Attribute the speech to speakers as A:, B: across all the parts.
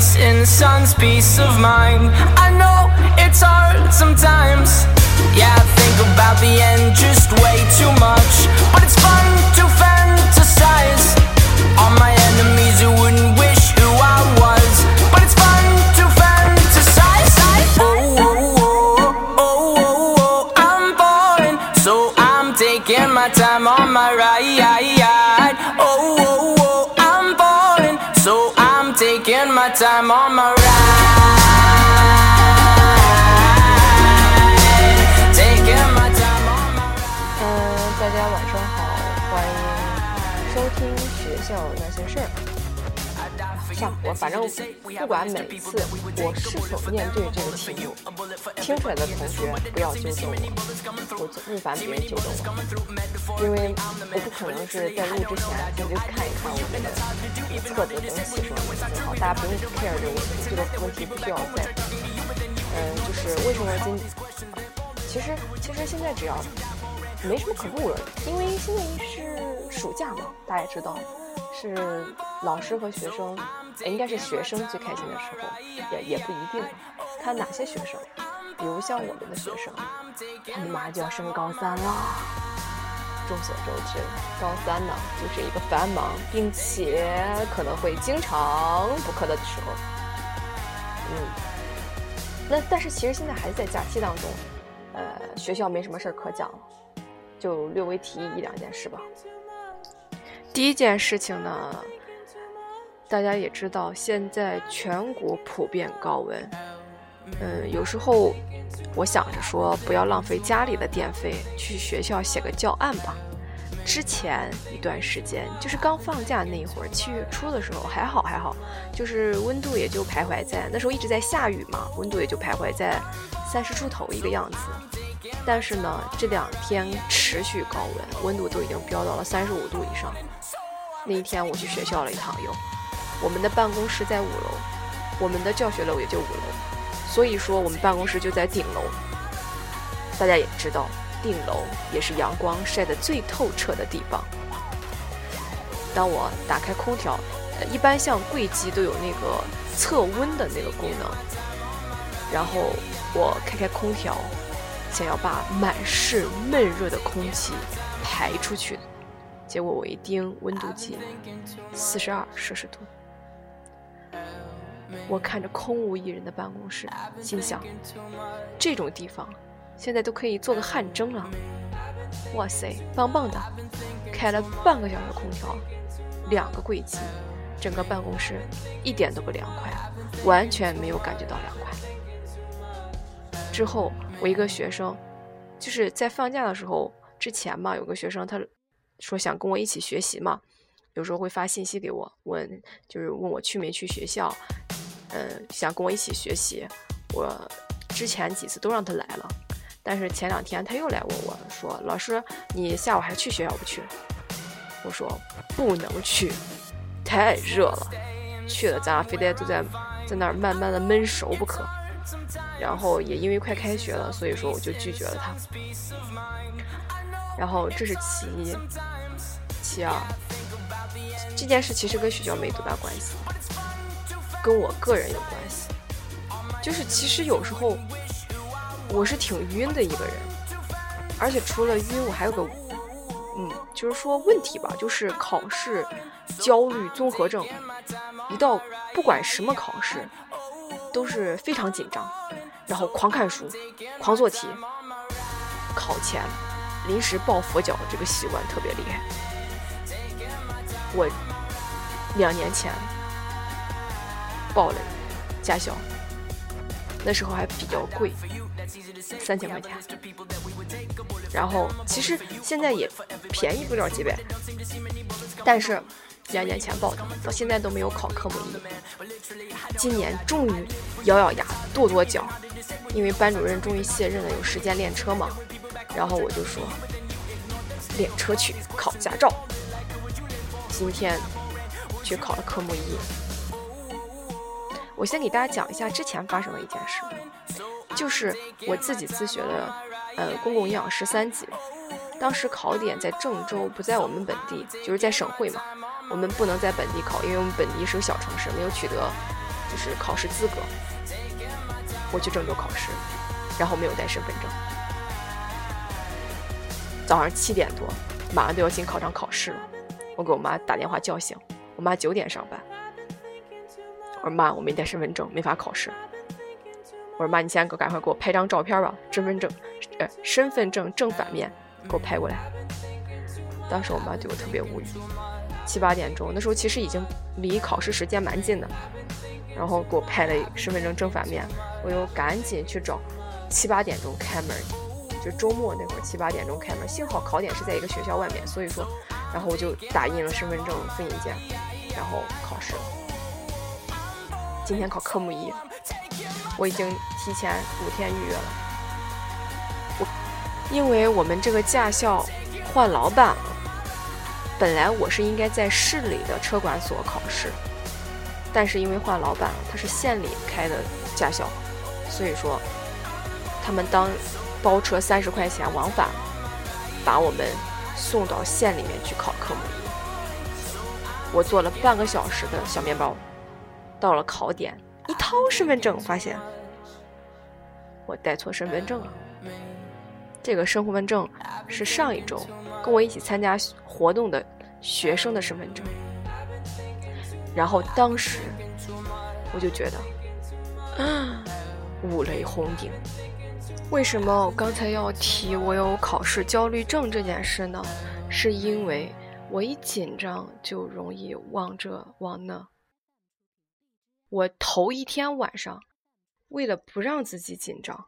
A: peace in the sun's peace of mind. I know it's hard sometimes. Yeah, my time on my ride Taking my time on my ride.
B: 嗯，大家晚上好，欢迎收听学校那些事儿。像我反正不管每次我是否面对这个题目，听出来的同学不要纠正我，我不烦别人纠正我，因为我不可能是在录之前先去看一看我们的册子能写什么名字好，大家不用 care 这个问题，这个问题不需要再。嗯，就是为什么今，其实其实现在只要没什么可录了，因为现在是暑假嘛，大家也知道，是老师和学生，应该是学生最开心的时候，也也不一定，看哪些学生，比如像我们的学生，他们马上就要升高三了。众所周知，高三呢就是一个繁忙并且可能会经常补课的时候。嗯，那但是其实现在还是在假期当中，呃，学校没什么事儿可讲了，就略微提一两件事吧。第一件事情呢，大家也知道，现在全国普遍高温。嗯，有时候我想着说，不要浪费家里的电费，去学校写个教案吧。之前一段时间，就是刚放假那一会儿，七月初的时候还好还好，就是温度也就徘徊在那时候一直在下雨嘛，温度也就徘徊在三十出头一个样子。但是呢，这两天持续高温，温度都已经飙到了三十五度以上。那一天我去学校了一趟又，我们的办公室在五楼，我们的教学楼也就五楼，所以说我们办公室就在顶楼。大家也知道，顶楼也是阳光晒得最透彻的地方。当我打开空调，呃，一般像柜机都有那个测温的那个功能，然后我开开空调，想要把满室闷热的空气排出去，结果我一盯温度计，四十二摄氏度。我看着空无一人的办公室，心想：这种地方现在都可以做个汗蒸了。哇塞，棒棒的！开了半个小时空调，两个柜机，整个办公室一点都不凉快，完全没有感觉到凉快。之后，我一个学生，就是在放假的时候之前嘛，有个学生他说想跟我一起学习嘛，有时候会发信息给我，问就是问我去没去学校，嗯，想跟我一起学习。我之前几次都让他来了，但是前两天他又来问我说：“老师，你下午还去学校不去？”我说：“不能去，太热了，去了咱俩非得都在在那儿慢慢的闷熟不可。”然后也因为快开学了，所以说我就拒绝了他。然后这是其一，其二，这件事其实跟学校没多大关系，跟我个人有关系。就是其实有时候我是挺晕的一个人，而且除了晕，我还有个嗯，就是说问题吧，就是考试焦虑综合症。一到不管什么考试，都是非常紧张，然后狂看书、狂做题。考前临时抱佛脚这个习惯特别厉害。我两年前报了驾校，那时候还比较贵，三千块钱。然后其实现在也便宜不了几百，但是两年前报的，到现在都没有考科目一。今年终于咬咬牙跺跺脚，因为班主任终于卸任了，有时间练车嘛。然后我就说练车去考驾照。今天去考了科目一。我先给大家讲一下之前发生的一件事，就是我自己自学的呃公共营养师三级，当时考点在郑州，不在我们本地，就是在省会嘛。我们不能在本地考，因为我们本地是个小城市，没有取得就是考试资格。我去郑州考试，然后没有带身份证。早上七点多，马上都要进考场考试了，我给我妈打电话叫醒。我妈九点上班，我说妈，我没带身份证，没法考试。我说妈，你现在给赶快给我拍张照片吧，身份证，呃，身份证正反面给我拍过来。当时我妈对我特别无语。七八点钟，那时候其实已经离考试时间蛮近的，然后给我拍了身份证正反面，我又赶紧去找，七八点钟开门，就周末那会儿七八点钟开门，幸好考点是在一个学校外面，所以说，然后我就打印了身份证复印件，然后考试。今天考科目一，我已经提前五天预约了，我因为我们这个驾校换老板了。本来我是应该在市里的车管所考试，但是因为换老板了，他是县里开的驾校，所以说他们当包车三十块钱往返，把我们送到县里面去考科目一。我做了半个小时的小面包，到了考点，一掏身份证，发现我带错身份证了。这个身份证是上一周跟我一起参加活动的学生的身份证，然后当时我就觉得，啊，五雷轰顶。为什么我刚才要提我有考试焦虑症这件事呢？是因为我一紧张就容易忘这忘那。我头一天晚上为了不让自己紧张。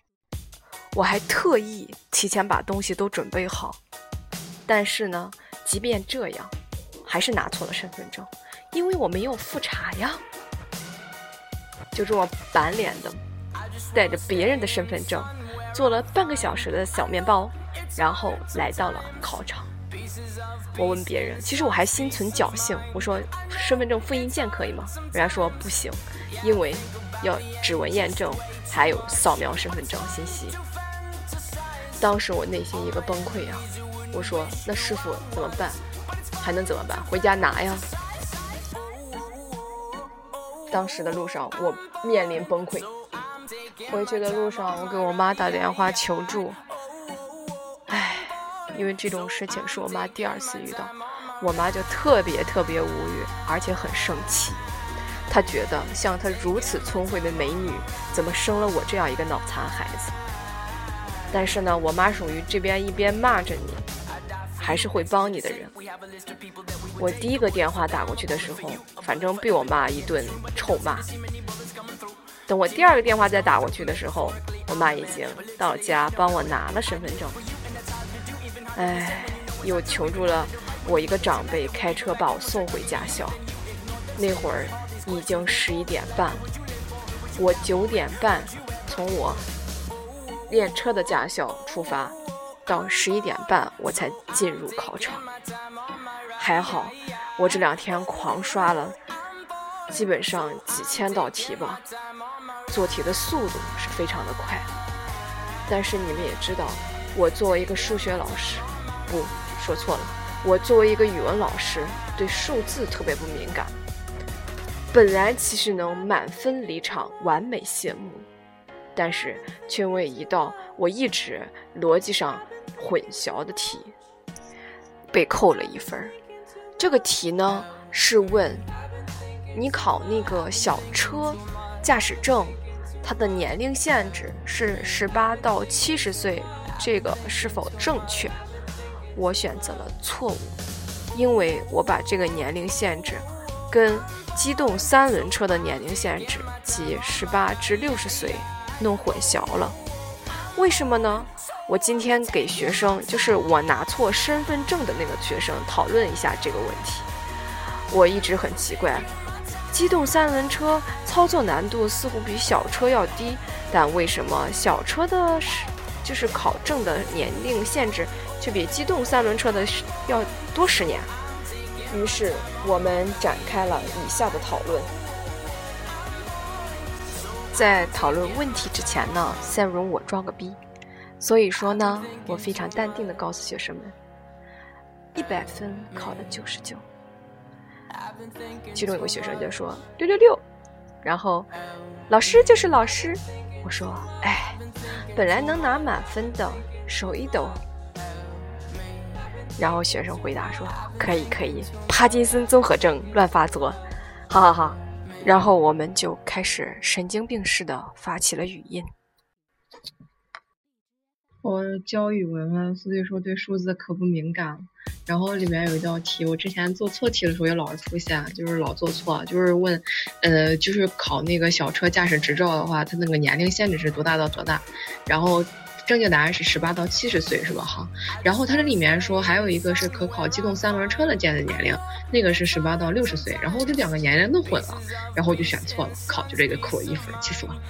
B: 我还特意提前把东西都准备好，但是呢，即便这样，还是拿错了身份证，因为我没有复查呀。就这么板脸的，带着别人的身份证，坐了半个小时的小面包，然后来到了考场。我问别人，其实我还心存侥幸，我说身份证复印件可以吗？人家说不行，因为要指纹验证，还有扫描身份证信息。当时我内心一个崩溃呀，我说：“那师傅怎么办？还能怎么办？回家拿呀！”当时的路上我面临崩溃，回去的路上我给我妈打电话求助。因为这种事情是我妈第二次遇到，我妈就特别特别无语，而且很生气。她觉得像她如此聪慧的美女，怎么生了我这样一个脑残孩子？但是呢，我妈属于这边一边骂着你，还是会帮你的人。我第一个电话打过去的时候，反正被我妈一顿臭骂。等我第二个电话再打过去的时候，我妈已经到家帮我拿了身份证。哎，又求助了我一个长辈开车把我送回驾校。那会儿已经十一点半了，我九点半从我。练车的驾校出发，到十一点半我才进入考场。还好，我这两天狂刷了，基本上几千道题吧，做题的速度是非常的快。但是你们也知道，我作为一个数学老师，不说错了，我作为一个语文老师，对数字特别不敏感。本来其实能满分离场，完美谢幕。但是却为一道我一直逻辑上混淆的题被扣了一分这个题呢是问你考那个小车驾驶证，它的年龄限制是十八到七十岁，这个是否正确？我选择了错误，因为我把这个年龄限制跟机动三轮车的年龄限制，即十八至六十岁。弄混淆了，为什么呢？我今天给学生，就是我拿错身份证的那个学生讨论一下这个问题。我一直很奇怪，机动三轮车操作难度似乎比小车要低，但为什么小车的就是考证的年龄限制却比机动三轮车的要多十年？于是我们展开了以下的讨论。在讨论问题之前呢，先容我装个逼。所以说呢，我非常淡定地告诉学生们，一百分考了九十九。其中有个学生就说六六六，然后老师就是老师。我说哎，本来能拿满分的手一抖。然后学生回答说可以可以，帕金森综合症乱发作，好好好。然后我们就开始神经病似的发起了语音。
C: 我教语文嘛，所以说对数字可不敏感。然后里面有一道题，我之前做错题的时候也老是出现，就是老做错，就是问，呃，就是考那个小车驾驶执照的话，它那个年龄限制是多大到多大？然后正确答案是十八到七十岁，是吧？哈。然后它这里面说还有一个是可考机动三轮车的鉴定年龄，那个是十八到六十岁。然后这两个年龄弄混了，然后我就选错了，考就这个扣我一分，气死我了。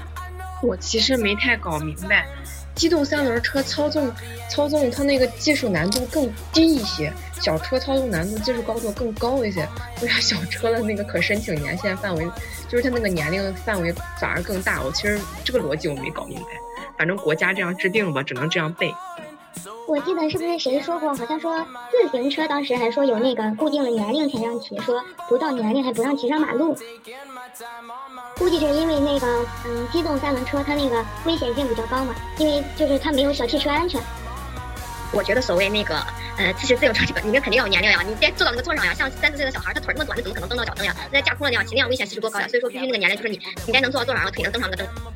C: 我其实没太搞明白。机动三轮车操纵，操纵它那个技术难度更低一些，小车操纵难度技术高度更高一些。为啥小车的那个可申请年限范围，就是它那个年龄范围反而更大？我其实这个逻辑我没搞明白。反正国家这样制定吧，只能这样背。
D: 我记得是不是谁说过？好像说自行车当时还说有那个固定的年龄才让骑，说不到年龄还不让骑上马路。估计就是因为那个，嗯，机动三轮车它那个危险性比较高嘛，因为就是它没有小汽车安全。
E: 我觉得所谓那个，呃，其实自行车这个，你那肯定要有年龄呀，你得坐到那个座上呀。像三四岁的小孩，他腿那么短，他怎么可能蹬到脚蹬呀？那架空了那样骑那样危险系数多高呀？所以说必须那个年龄就是你，你该能坐到座上，然后腿能蹬上那个蹬。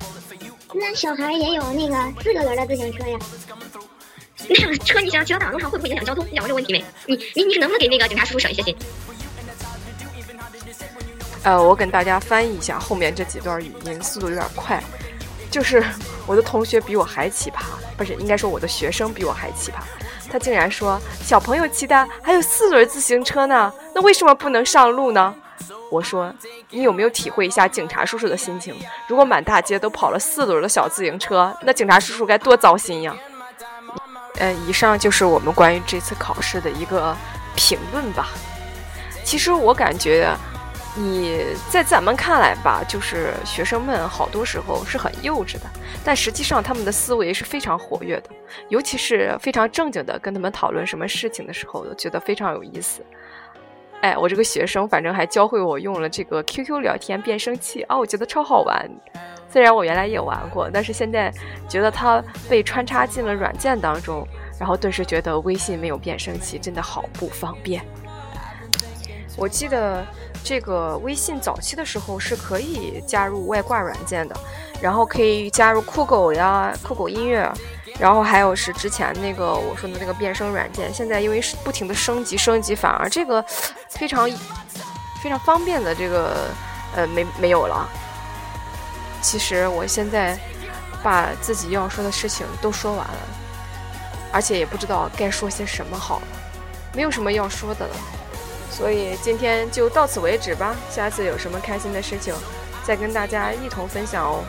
D: 那小孩也有那个四个轮的自行车呀。
E: 那车你想骑到大马路上会不会影响交通？你想过这个问题没？你你你能不能给那个警察叔叔省一些心？
B: 呃，我跟大家翻译一下后面这几段语音，速度有点快。就是我的同学比我还奇葩，不是应该说我的学生比我还奇葩。他竟然说小朋友骑的还有四轮自行车呢，那为什么不能上路呢？我说你有没有体会一下警察叔叔的心情？如果满大街都跑了四轮的小自行车，那警察叔叔该多糟心呀！嗯，以上就是我们关于这次考试的一个评论吧。其实我感觉。你在咱们看来吧，就是学生们好多时候是很幼稚的，但实际上他们的思维是非常活跃的，尤其是非常正经的跟他们讨论什么事情的时候，都觉得非常有意思。哎，我这个学生反正还教会我用了这个 QQ 聊天变声器啊，我觉得超好玩。虽然我原来也玩过，但是现在觉得它被穿插进了软件当中，然后顿时觉得微信没有变声器真的好不方便。我记得。这个微信早期的时候是可以加入外挂软件的，然后可以加入酷狗呀、酷狗音乐，然后还有是之前那个我说的那个变声软件。现在因为不停的升级升级，反而这个非常非常方便的这个呃没没有了。其实我现在把自己要说的事情都说完了，而且也不知道该说些什么好，没有什么要说的了。所以今天就到此为止吧，下次有什么开心的事情，再跟大家一同分享哦。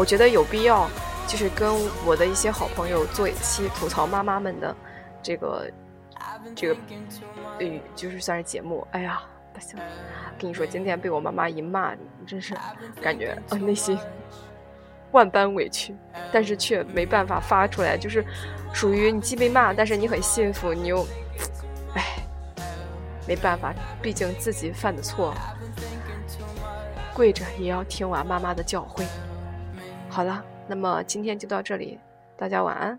B: 我觉得有必要，就是跟我的一些好朋友做一期吐槽妈妈们的这个这个，嗯，就是算是节目。哎呀，不行，跟你说，今天被我妈妈一骂，真是感觉啊内心万般委屈，但是却没办法发出来，就是属于你既被骂，但是你很幸福，你又。哎，没办法，毕竟自己犯的错，跪着也要听完妈妈的教诲。好了，那么今天就到这里，大家晚安。